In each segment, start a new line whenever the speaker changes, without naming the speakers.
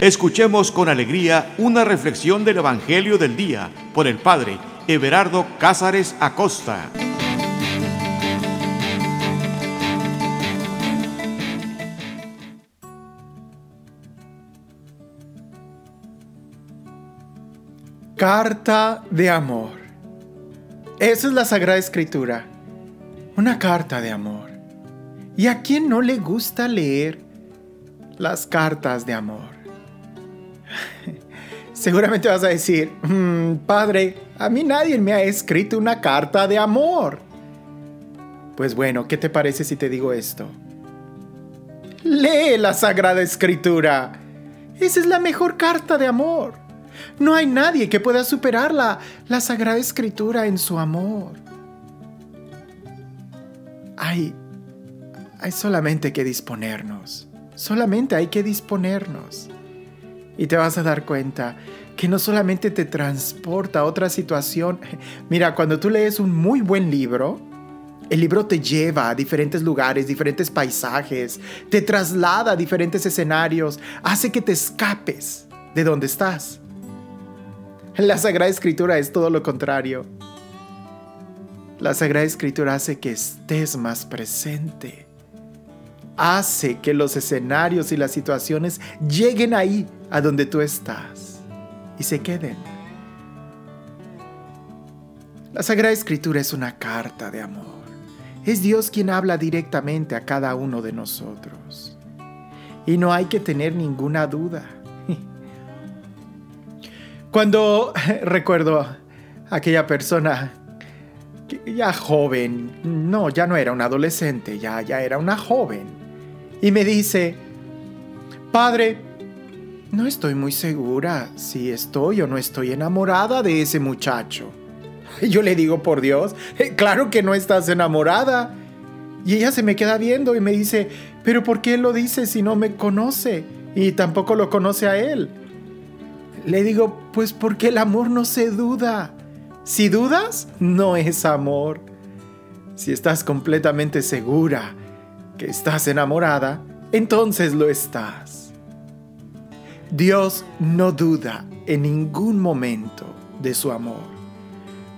Escuchemos con alegría una reflexión del Evangelio del Día por el Padre Everardo Cázares Acosta.
Carta de amor. Esa es la Sagrada Escritura. Una carta de amor. ¿Y a quién no le gusta leer las cartas de amor? Seguramente vas a decir, mm, padre, a mí nadie me ha escrito una carta de amor. Pues bueno, ¿qué te parece si te digo esto? Lee la Sagrada Escritura. Esa es la mejor carta de amor. No hay nadie que pueda superar la, la Sagrada Escritura en su amor. Hay, hay solamente que disponernos. Solamente hay que disponernos. Y te vas a dar cuenta que no solamente te transporta a otra situación. Mira, cuando tú lees un muy buen libro, el libro te lleva a diferentes lugares, diferentes paisajes, te traslada a diferentes escenarios, hace que te escapes de donde estás. La Sagrada Escritura es todo lo contrario. La Sagrada Escritura hace que estés más presente hace que los escenarios y las situaciones lleguen ahí, a donde tú estás, y se queden. La Sagrada Escritura es una carta de amor. Es Dios quien habla directamente a cada uno de nosotros. Y no hay que tener ninguna duda. Cuando recuerdo aquella persona ya joven, no, ya no era un adolescente, ya, ya era una joven, y me dice, Padre, no estoy muy segura si estoy o no estoy enamorada de ese muchacho. Yo le digo, por Dios, eh, claro que no estás enamorada. Y ella se me queda viendo y me dice, pero ¿por qué lo dice si no me conoce? Y tampoco lo conoce a él. Le digo, pues porque el amor no se duda. Si dudas, no es amor. Si estás completamente segura que estás enamorada, entonces lo estás. Dios no duda en ningún momento de su amor.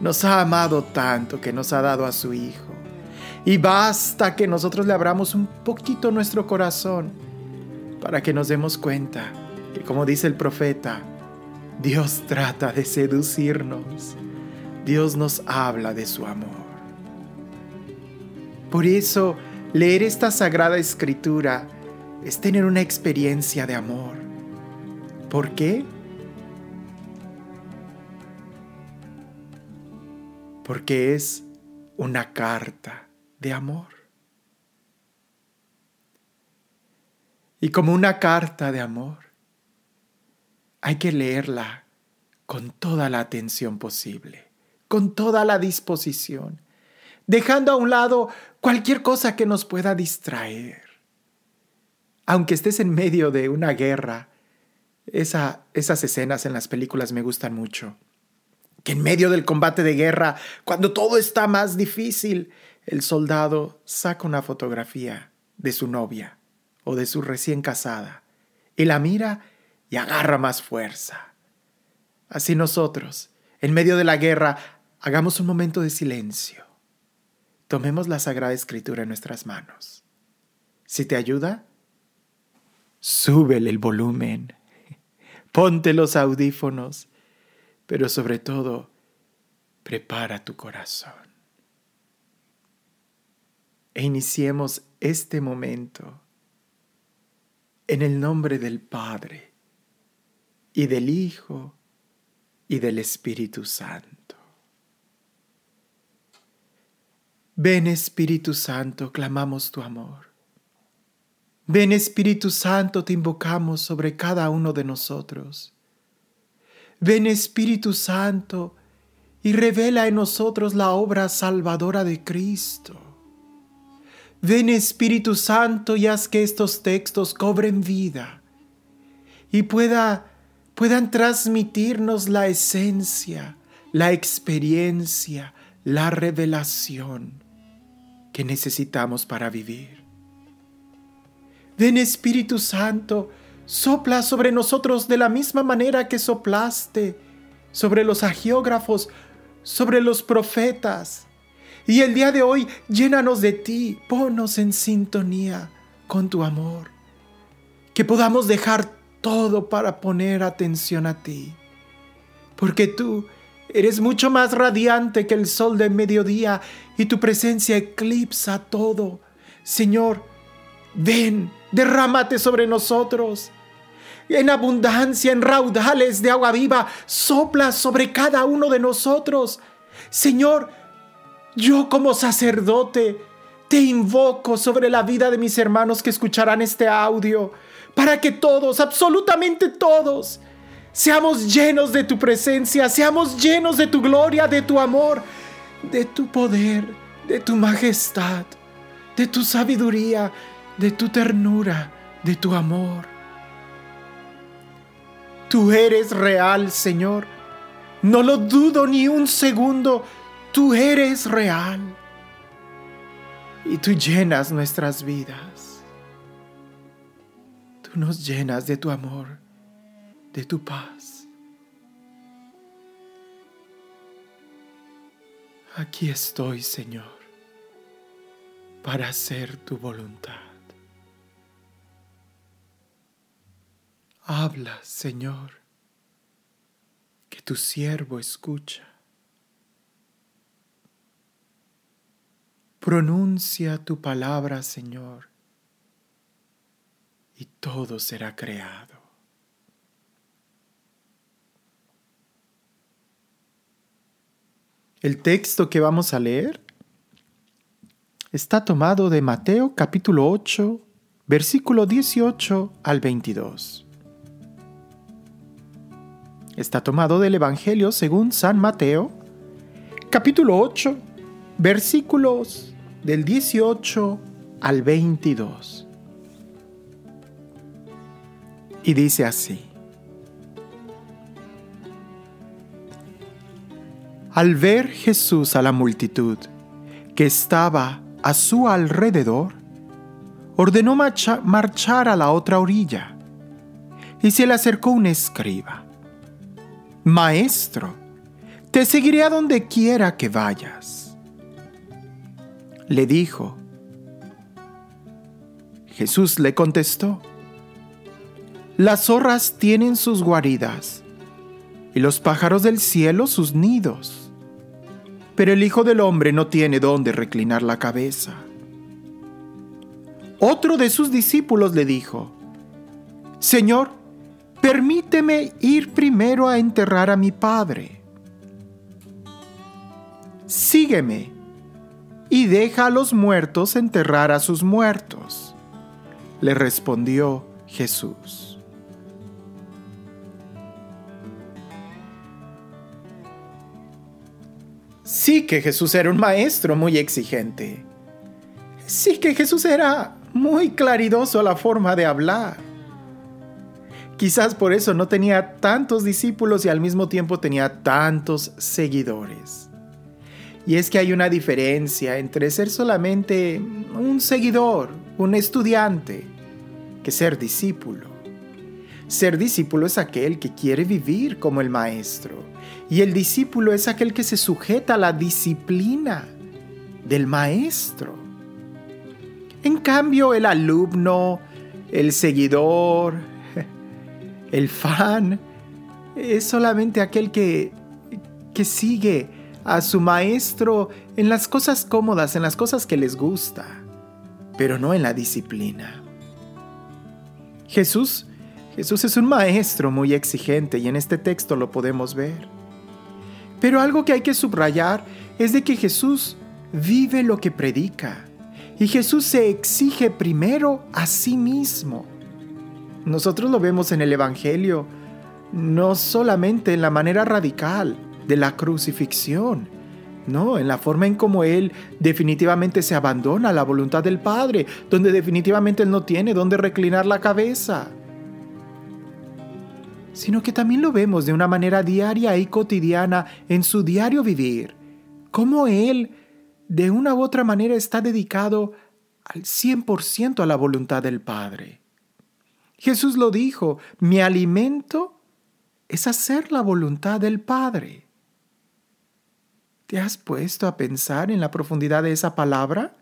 Nos ha amado tanto que nos ha dado a su Hijo. Y basta que nosotros le abramos un poquito nuestro corazón para que nos demos cuenta que, como dice el profeta, Dios trata de seducirnos. Dios nos habla de su amor. Por eso, Leer esta sagrada escritura es tener una experiencia de amor. ¿Por qué? Porque es una carta de amor. Y como una carta de amor, hay que leerla con toda la atención posible, con toda la disposición dejando a un lado cualquier cosa que nos pueda distraer. Aunque estés en medio de una guerra, esa, esas escenas en las películas me gustan mucho. Que en medio del combate de guerra, cuando todo está más difícil, el soldado saca una fotografía de su novia o de su recién casada y la mira y agarra más fuerza. Así nosotros, en medio de la guerra, hagamos un momento de silencio Tomemos la Sagrada Escritura en nuestras manos. Si te ayuda, súbele el volumen, ponte los audífonos, pero sobre todo, prepara tu corazón. E iniciemos este momento en el nombre del Padre y del Hijo y del Espíritu Santo. Ven Espíritu Santo, clamamos tu amor. Ven Espíritu Santo, te invocamos sobre cada uno de nosotros. Ven Espíritu Santo y revela en nosotros la obra salvadora de Cristo. Ven Espíritu Santo y haz que estos textos cobren vida y pueda, puedan transmitirnos la esencia, la experiencia, la revelación que necesitamos para vivir. Ven Espíritu Santo Sopla sobre nosotros de la misma manera que soplaste sobre los agiógrafos, sobre los profetas. Y el día de hoy llénanos de ti, ponnos en sintonía con tu amor. Que podamos dejar todo para poner atención a ti. Porque tú eres mucho más radiante que el sol de mediodía y tu presencia eclipsa todo. Señor, ven, derrámate sobre nosotros en abundancia, en raudales de agua viva, sopla sobre cada uno de nosotros. Señor, yo como sacerdote te invoco sobre la vida de mis hermanos que escucharán este audio, para que todos, absolutamente todos, seamos llenos de tu presencia, seamos llenos de tu gloria, de tu amor, de tu poder, de tu majestad, de tu sabiduría, de tu ternura, de tu amor. Tú eres real, Señor. No lo dudo ni un segundo. Tú eres real. Y tú llenas nuestras vidas. Tú nos llenas de tu amor, de tu paz. Aquí estoy, Señor, para hacer tu voluntad. Habla, Señor, que tu siervo escucha. Pronuncia tu palabra, Señor, y todo será creado. El texto que vamos a leer está tomado de Mateo capítulo 8, versículo 18 al 22 está tomado del Evangelio según San Mateo, capítulo 8, versículos del 18 al 22. Y dice así. Al ver Jesús a la multitud que estaba a su alrededor, ordenó marchar a la otra orilla, y se le acercó un escriba Maestro, te seguiré a donde quiera que vayas. Le dijo. Jesús le contestó, Las zorras tienen sus guaridas y los pájaros del cielo sus nidos, pero el Hijo del Hombre no tiene dónde reclinar la cabeza. Otro de sus discípulos le dijo, Señor, permíteme ir primero a enterrar a mi padre. Sígueme y deja a los muertos enterrar a sus muertos. Le respondió Jesús. Sí que Jesús era un maestro muy exigente. Sí que Jesús era muy claridoso la forma de hablar. Quizás por eso no tenía tantos discípulos y al mismo tiempo tenía tantos seguidores. Y es que hay una diferencia entre ser solamente un seguidor, un estudiante, que ser discípulo. Ser discípulo es aquel que quiere vivir como el maestro. Y el discípulo es aquel que se sujeta a la disciplina del maestro. En cambio, el alumno, el seguidor, el fan es solamente aquel que, que sigue a su maestro en las cosas cómodas, en las cosas que les gusta, pero no en la disciplina. Jesús, Jesús es un maestro muy exigente y en este texto lo podemos ver. Pero algo que hay que subrayar es de que Jesús vive lo que predica y Jesús se exige primero a sí mismo. Nosotros lo vemos en el Evangelio, no solamente en la manera radical de la crucifixión, no, en la forma en cómo Él definitivamente se abandona a la voluntad del Padre, donde definitivamente Él no tiene donde reclinar la cabeza, sino que también lo vemos de una manera diaria y cotidiana en su diario vivir, cómo Él de una u otra manera está dedicado al 100% a la voluntad del Padre. Jesús lo dijo, mi alimento es hacer la voluntad del Padre. ¿Te has puesto a pensar en la profundidad de esa palabra?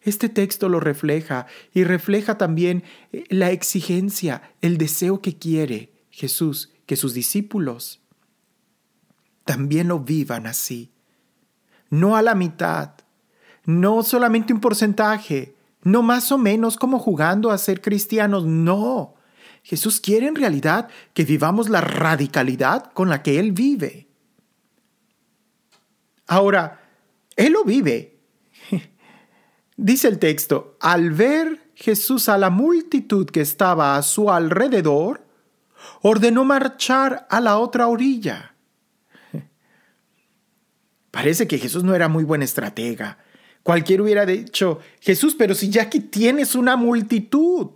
Este texto lo refleja y refleja también eh, la exigencia, el deseo que quiere Jesús que sus discípulos también lo vivan así. No a la mitad, no solamente un porcentaje, no más o menos como jugando a ser cristianos, no. Jesús quiere en realidad que vivamos la radicalidad con la que Él vive. Ahora, Él lo vive. Dice el texto, al ver Jesús a la multitud que estaba a su alrededor, ordenó marchar a la otra orilla. Parece que Jesús no era muy buen estratega. Cualquiera hubiera dicho, Jesús, pero si ya aquí tienes una multitud,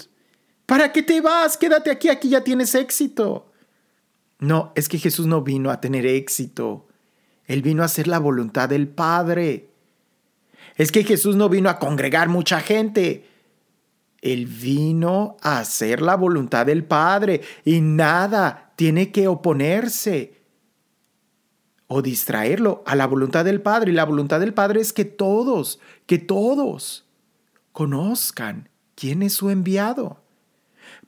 ¿para qué te vas? Quédate aquí, aquí ya tienes éxito. No, es que Jesús no vino a tener éxito. Él vino a hacer la voluntad del Padre. Es que Jesús no vino a congregar mucha gente. Él vino a hacer la voluntad del Padre y nada tiene que oponerse o distraerlo a la voluntad del Padre. Y la voluntad del Padre es que todos, que todos conozcan quién es su enviado.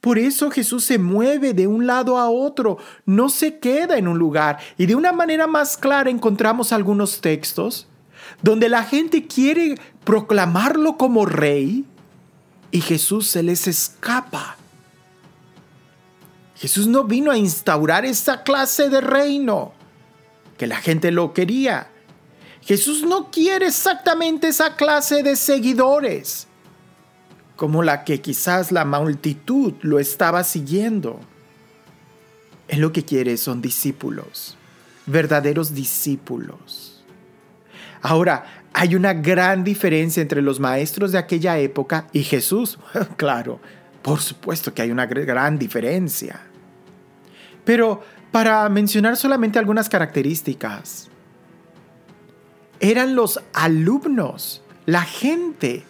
Por eso Jesús se mueve de un lado a otro, no se queda en un lugar. Y de una manera más clara encontramos algunos textos donde la gente quiere proclamarlo como rey y Jesús se les escapa. Jesús no vino a instaurar esa clase de reino, que la gente lo quería. Jesús no quiere exactamente esa clase de seguidores, como la que quizás la multitud lo estaba siguiendo. Él lo que quiere son discípulos, verdaderos discípulos. Ahora, hay una gran diferencia entre los maestros de aquella época y Jesús. claro, por supuesto que hay una gran diferencia. Pero para mencionar solamente algunas características, eran los alumnos, la gente,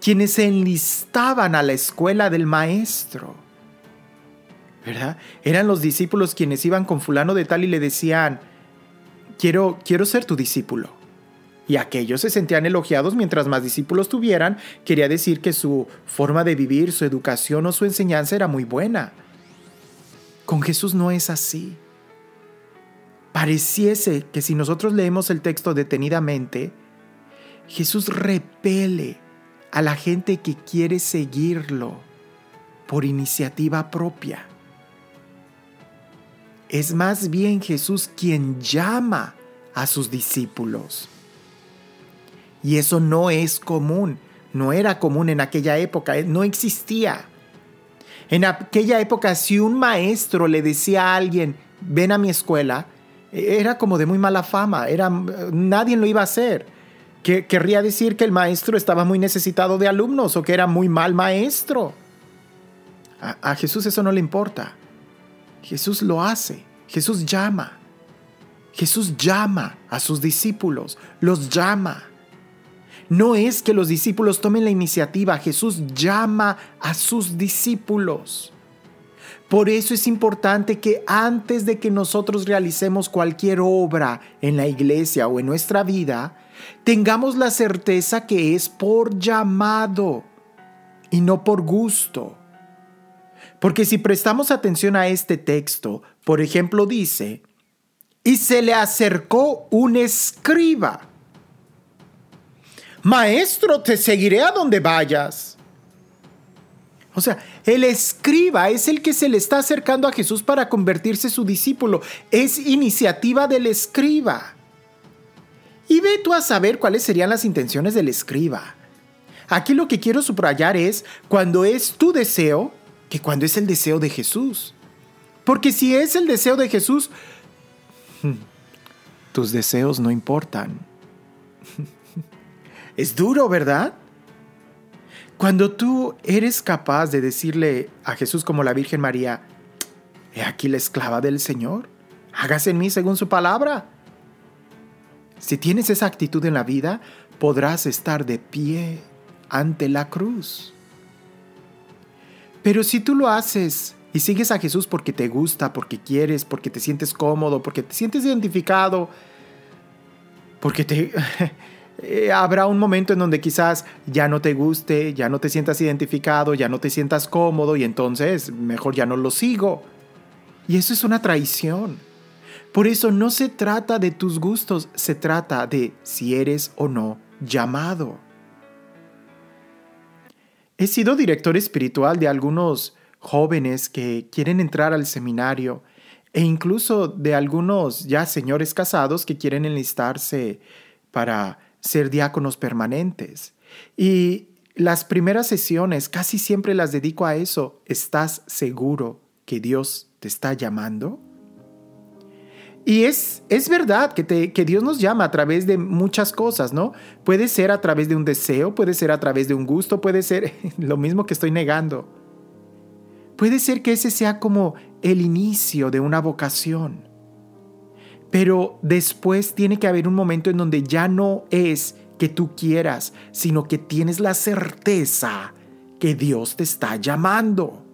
quienes se enlistaban a la escuela del maestro. ¿Verdad? Eran los discípulos quienes iban con fulano de tal y le decían, quiero, quiero ser tu discípulo y aquellos se sentían elogiados mientras más discípulos tuvieran, quería decir que su forma de vivir, su educación o su enseñanza era muy buena. Con Jesús no es así. Pareciese que si nosotros leemos el texto detenidamente, Jesús repele a la gente que quiere seguirlo por iniciativa propia. Es más bien Jesús quien llama a sus discípulos. Y eso no es común, no era común en aquella época, eh, no existía. En aquella época, si un maestro le decía a alguien, ven a mi escuela, e, era como de muy mala fama, era, nadie lo iba a hacer. Que, querría decir que el maestro estaba muy necesitado de alumnos o que era muy mal maestro. a Jesús eso no le importa. Jesús lo hace, Jesús llama. Jesús llama a sus discípulos, los llama. No es que los discípulos tomen la iniciativa, Jesús llama a sus discípulos. Por eso es importante que antes de que nosotros realicemos cualquier obra en la iglesia o en nuestra vida, tengamos la certeza que es por llamado y no por gusto. Porque si prestamos atención a este texto, por ejemplo dice, y se le acercó un escriba Maestro, te seguiré a donde vayas. O sea, el escriba es el que se le está acercando a Jesús para convertirse su discípulo. Es iniciativa del escriba. Y ve tú a saber cuáles serían las intenciones del escriba. Aquí lo que quiero subrayar es cuando es tu deseo, que cuando es el deseo de Jesús. Porque si es el deseo de Jesús, tus deseos no importan. Es duro, ¿verdad? Cuando tú eres capaz de decirle a Jesús como la Virgen María, he aquí la esclava del Señor, hágase en mí según su palabra. Si tienes esa actitud en la vida, podrás estar de pie ante la cruz. Pero si tú lo haces y sigues a Jesús porque te gusta, porque quieres, porque te sientes cómodo, porque te sientes identificado, porque te... Eh, habrá un momento en donde quizás ya no te guste, ya no te sientas identificado, ya no te sientas cómodo y entonces mejor ya no lo sigo. Y eso es una traición. Por eso no se trata de tus gustos, se trata de si eres o no llamado. He sido director espiritual de algunos jóvenes que quieren entrar al seminario e incluso de algunos ya señores casados que quieren enlistarse para ser diáconos permanentes. Y las primeras sesiones casi siempre las dedico a eso. ¿Estás seguro que Dios te está llamando? Y es, es verdad que, te, que Dios nos llama a través de muchas cosas, ¿no? Puede ser a través de un deseo, puede ser a través de un gusto, puede ser lo mismo que estoy negando. Puede ser que ese sea como el inicio de una vocación. Pero después tiene que haber un momento en donde ya no es que tú quieras, sino que tienes la certeza que Dios te está llamando.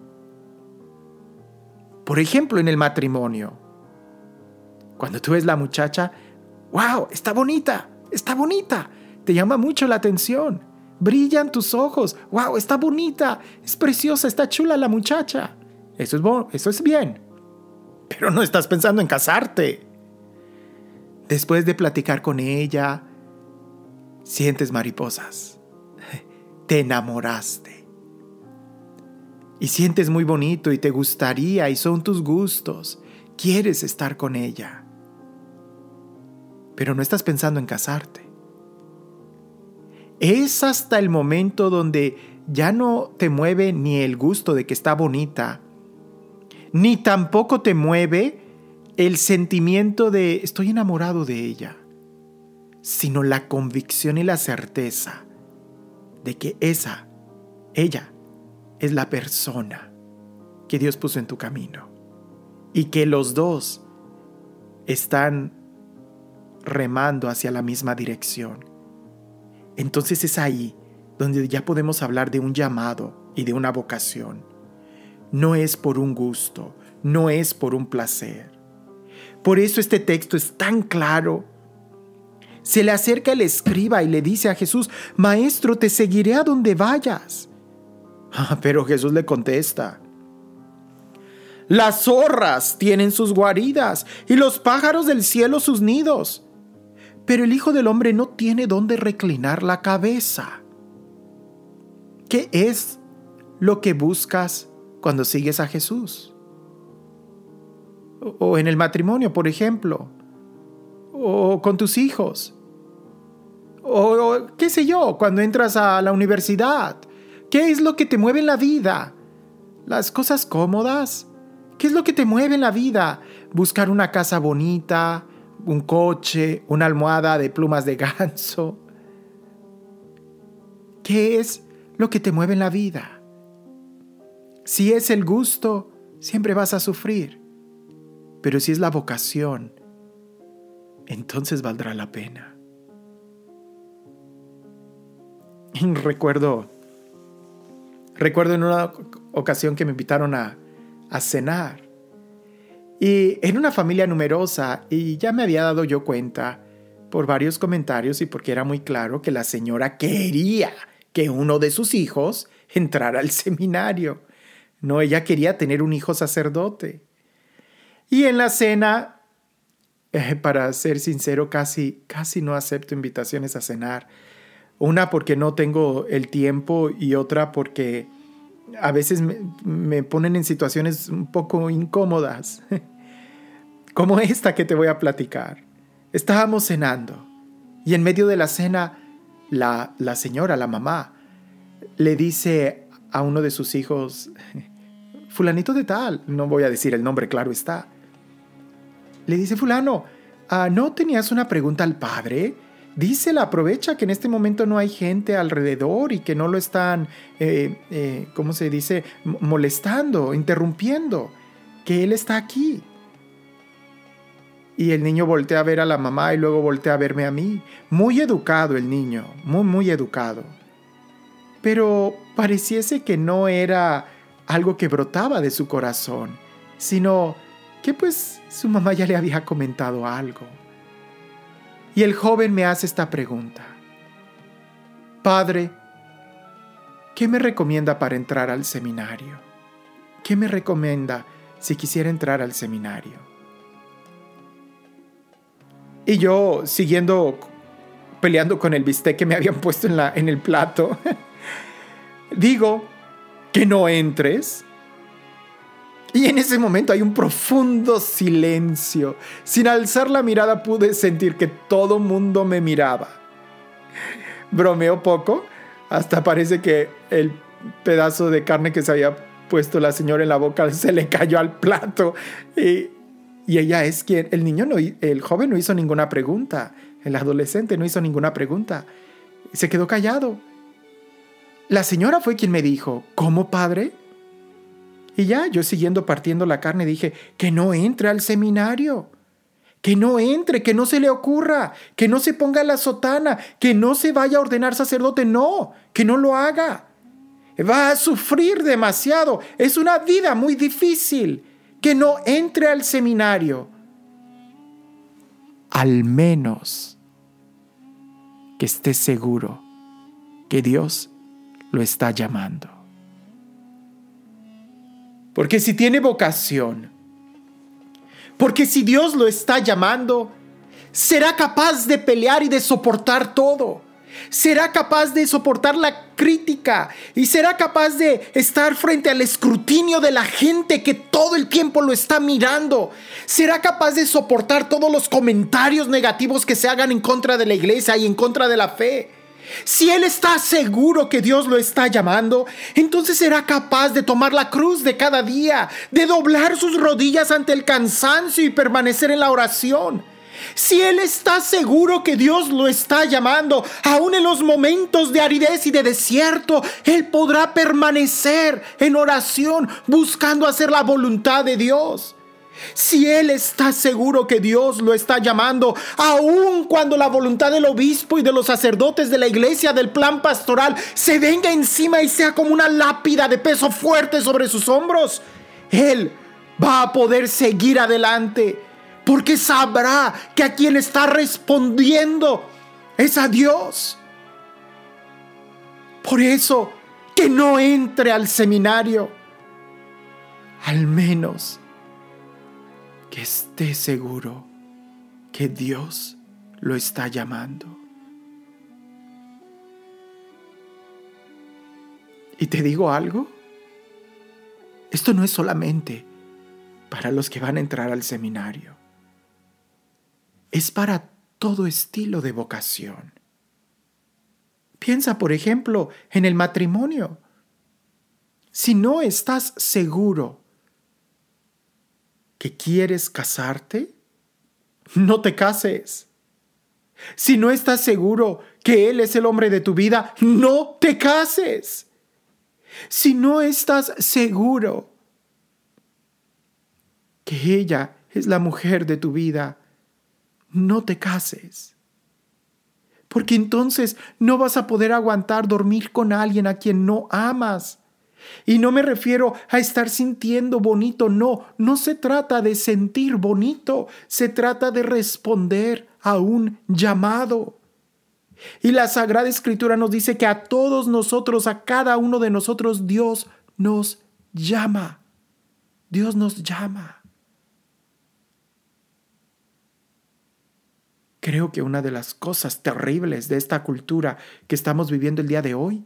Por ejemplo, en el matrimonio. Cuando tú ves la muchacha, wow, está bonita, está bonita, te llama mucho la atención. Brillan tus ojos, wow, está bonita, es preciosa, está chula la muchacha. Eso es, eso es bien. Pero no estás pensando en casarte. Después de platicar con ella, sientes mariposas. Te enamoraste. Y sientes muy bonito y te gustaría y son tus gustos. Quieres estar con ella pero no estás pensando en casarte. Es hasta el momento donde ya no te mueve ni el gusto de que está bonita, ni tampoco te mueve el sentimiento de estoy enamorado de ella, sino la convicción y la certeza de que esa, ella, es la persona que Dios puso en tu camino y que los dos están remando hacia la misma dirección. Entonces es ahí donde ya podemos hablar de un llamado y de una vocación. No es por un gusto, no es por un placer. Por eso este texto es tan claro. Se le acerca el escriba y le dice a Jesús, Maestro, te seguiré a donde vayas. Ah, pero Jesús le contesta, Las zorras tienen sus guaridas y los pájaros del cielo sus nidos pero el Hijo del Hombre no tiene dónde reclinar la cabeza. ¿Qué es lo que buscas cuando sigues a Jesús? O en el matrimonio, por ejemplo. O con tus hijos. O, qué sé yo, cuando entras a la universidad. ¿Qué es lo que te mueve en la vida? ¿Las cosas cómodas? ¿Qué es lo que te mueve en la vida? Buscar una casa bonita, un coche, una almohada de plumas de ganso. ¿Qué es lo que te mueve en la vida? Si es el gusto, siempre vas a sufrir. Pero si es la vocación, entonces valdrá la pena. Recuerdo, recuerdo en una ocasión que me invitaron a, a cenar y en una familia numerosa, y ya me había dado yo cuenta por varios comentarios y porque era muy claro que la señora quería que uno de sus hijos entrara al seminario. No, ella quería tener un hijo sacerdote. Y en la cena, eh, para ser sincero, casi, casi no acepto invitaciones a cenar. Una porque no tengo el tiempo y otra porque a veces me, ponen en situaciones un poco incómodas, como esta que te voy a platicar. Estábamos cenando y en medio de la cena la, la señora, la mamá, le dice a uno de sus hijos, fulanito de tal, no voy a decir el nombre, claro está, le dice fulano, ah, ¿no tenías una pregunta al padre? dísela, aprovecha que en este momento no hay gente alrededor y que no lo están, eh, eh, ¿cómo se dice?, molestando, interrumpiendo, que él está aquí. Y el niño voltea a ver a la mamá y luego voltea a verme a mí. Muy educado el niño, muy, muy educado. Pero pareciese que no era algo que brotaba de su corazón, sino que pues su mamá ya le había comentado algo. Y el joven me hace esta pregunta. Padre, ¿qué me recomienda para entrar al seminario? ¿Qué me recomienda si quisiera entrar al seminario? Y yo, siguiendo peleando con el bistec que me habían puesto en, la, en el plato, digo que no entres. Y en ese momento hay un profundo silencio. Sin alzar la mirada pude sentir que todo mundo me miraba. Bromeó poco, hasta parece que el pedazo de carne que se había puesto la señora en la boca se le cayó al plato. Y, y ella es quien, el niño, no, el joven no hizo ninguna pregunta, el adolescente no hizo ninguna pregunta, se quedó callado. La señora fue quien me dijo, ¿cómo padre? Y ya, yo siguiendo partiendo la carne dije, que no entre al seminario, que no entre, que no se le ocurra, que no se ponga la sotana, que no se vaya a ordenar sacerdote, no, que no lo haga. Va a sufrir demasiado, es una vida muy difícil que no entre al seminario, al menos que esté seguro que Dios lo está llamando. Porque si tiene vocación, porque si Dios lo está llamando, será capaz de pelear y de soportar todo será capaz de soportar la crítica y será capaz de estar frente al escrutinio de la gente que todo el tiempo lo está mirando. Será capaz de soportar todos los comentarios negativos que se hagan en contra de la iglesia y en contra de la fe. Si él está seguro que Dios lo está llamando, entonces será capaz de tomar la cruz de cada día, de doblar sus rodillas ante el cansancio y permanecer en la oración. Si Él está seguro que Dios lo está llamando, aún en los momentos de aridez y de desierto, Él podrá permanecer en oración buscando hacer la voluntad de Dios. Si Él está seguro que Dios lo está llamando, aun cuando la voluntad del obispo y de los sacerdotes de la iglesia del plan pastoral se venga encima y sea como una lápida de peso fuerte sobre sus hombros, Él va a poder seguir adelante porque sabrá que a quien está respondiendo es a Dios. Por eso, que no entre al seminario, al menos esté seguro que Dios lo está llamando. Y te digo algo, esto no es solamente para los que van a entrar al seminario es para todo estilo de vocación. Piensa, por ejemplo, en el matrimonio. Si no estás seguro que quieres casarte, no te cases. Si no estás seguro que Él es el hombre de tu vida, no te cases. Si no estás seguro que ella es la mujer de tu vida, no te cases. Porque entonces no vas a poder aguantar dormir con alguien a quien no amas. Y no me refiero a estar sintiendo bonito, no, no se trata de sentir bonito, se trata de responder a un llamado. Y la Sagrada Escritura nos dice que a todos nosotros, a cada uno de nosotros, Dios nos llama. Dios nos llama. Creo que una de las cosas terribles de esta cultura que estamos viviendo el día de hoy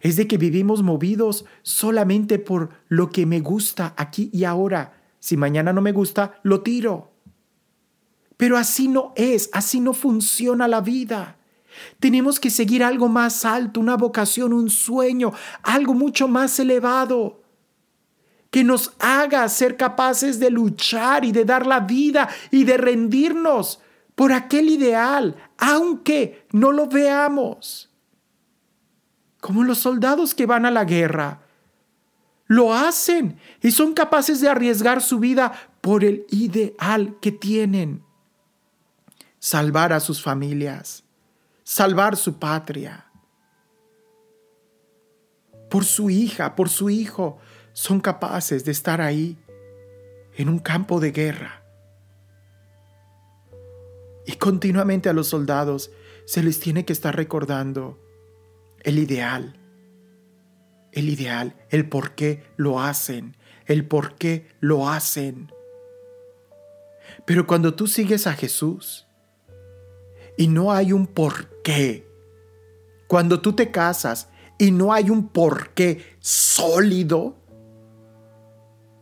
es de que vivimos movidos solamente por lo que me gusta aquí y ahora. Si mañana no me gusta, lo tiro. Pero así no es, así no funciona la vida. Tenemos que seguir algo más alto, una vocación, un sueño, algo mucho más elevado que nos haga ser capaces de luchar y de dar la vida y de rendirnos por aquel ideal, aunque no lo veamos. Como los soldados que van a la guerra. Lo hacen y son capaces de arriesgar su vida por el ideal que tienen. Salvar a sus familias, salvar su patria. por su hija, por su hijo, son capaces de estar ahí, en un campo de guerra. Y continuamente a los soldados se les tiene que estar recordando el ideal, el ideal, el por qué lo hacen, el por qué lo hacen. Pero cuando tú sigues a Jesús y no hay un por qué, cuando tú te casas y no hay un por qué sólido,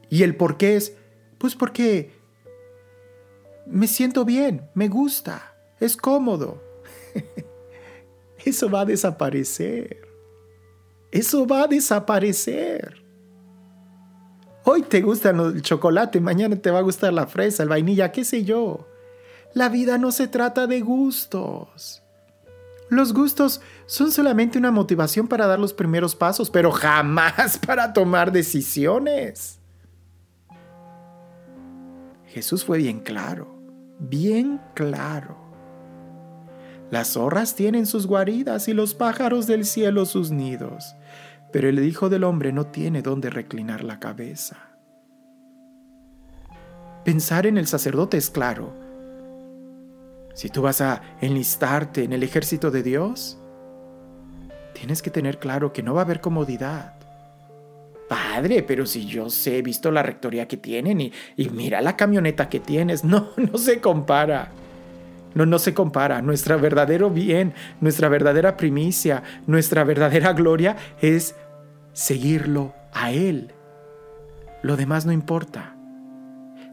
y el por qué es, pues porque me siento bien, me gusta, es cómodo. Eso va a desaparecer. Eso va a desaparecer. Hoy te gusta el chocolate, mañana te va a gustar la fresa, el vainilla, qué sé yo. La vida no se trata de gustos. Los gustos son solamente una motivación para dar los primeros pasos, pero jamás para tomar decisiones. Jesús fue bien claro, bien claro. Las zorras tienen sus guaridas y los pájaros del cielo sus nidos, pero el Hijo del Hombre no tiene dónde reclinar la cabeza. Pensar en el sacerdote es claro. Si tú vas a enlistarte en el ejército de Dios, tienes que tener claro que no va a haber comodidad. Padre, pero si yo sé, he visto la rectoría que tienen y, y mira la camioneta que tienes, no, no se compara. No, no se compara. Nuestra verdadero bien, nuestra verdadera primicia, nuestra verdadera gloria es seguirlo a Él. Lo demás no importa.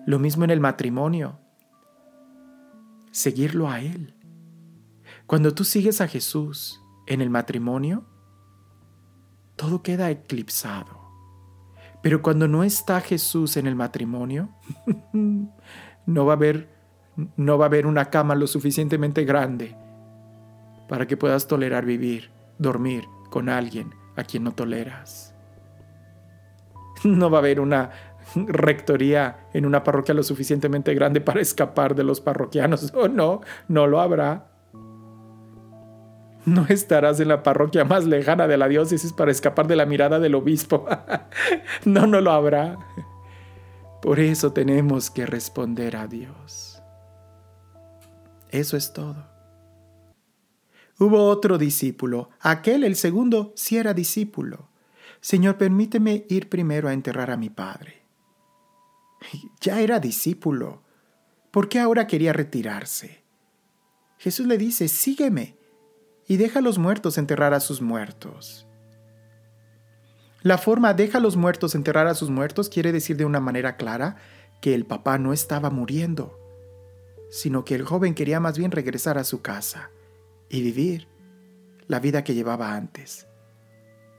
Lo mismo en el matrimonio. Seguirlo a Él. Cuando tú sigues a Jesús en el matrimonio, todo queda eclipsado. Pero cuando no está Jesús en el matrimonio, no va a haber no va a haber una cama lo suficientemente grande para que puedas tolerar vivir, dormir con alguien a quien no toleras. No va a haber una rectoría en una parroquia lo suficientemente grande para escapar de los parroquianos. O no, no lo habrá. No estarás en la parroquia más lejana de la diócesis para escapar de la mirada del obispo. no, no lo habrá. Por eso tenemos que responder a Dios. Eso es todo. Hubo otro discípulo, aquel el segundo sí era discípulo. Señor, permíteme ir primero a enterrar a mi padre. Ya era discípulo. ¿Por qué ahora quería retirarse? Jesús le dice, sígueme y deja a los muertos enterrar a sus muertos. La forma deja a los muertos enterrar a sus muertos quiere decir de una manera clara que el papá no estaba muriendo, sino que el joven quería más bien regresar a su casa y vivir la vida que llevaba antes,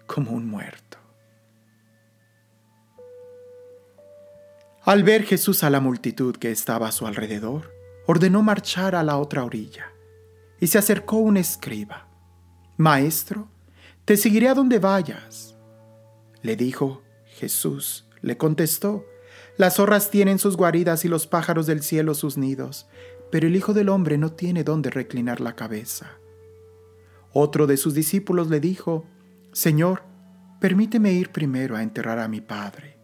como un muerto. Al ver Jesús a la multitud que estaba a su alrededor, ordenó marchar a la otra orilla, y se acercó un escriba. Maestro, te seguiré a donde vayas. Le dijo, Jesús le contestó, las zorras tienen sus guaridas y los pájaros del cielo sus nidos, pero el Hijo del Hombre no tiene dónde reclinar la cabeza. Otro de sus discípulos le dijo, Señor, permíteme ir primero a enterrar a mi Padre.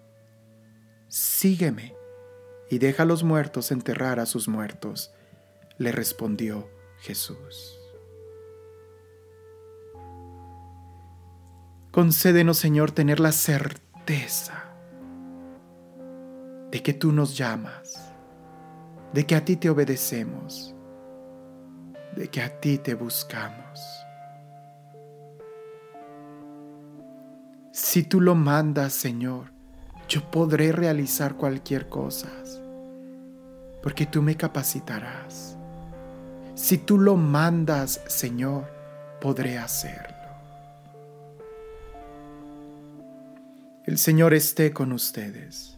Sígueme y deja a los muertos enterrar a sus muertos, le respondió Jesús. Concédenos, Señor, tener la certeza de que tú nos llamas, de que a ti te obedecemos, de que a ti te buscamos. Si tú lo mandas, Señor, yo podré realizar cualquier cosa, porque tú me capacitarás. Si tú lo mandas, Señor, podré hacerlo. El Señor esté con ustedes.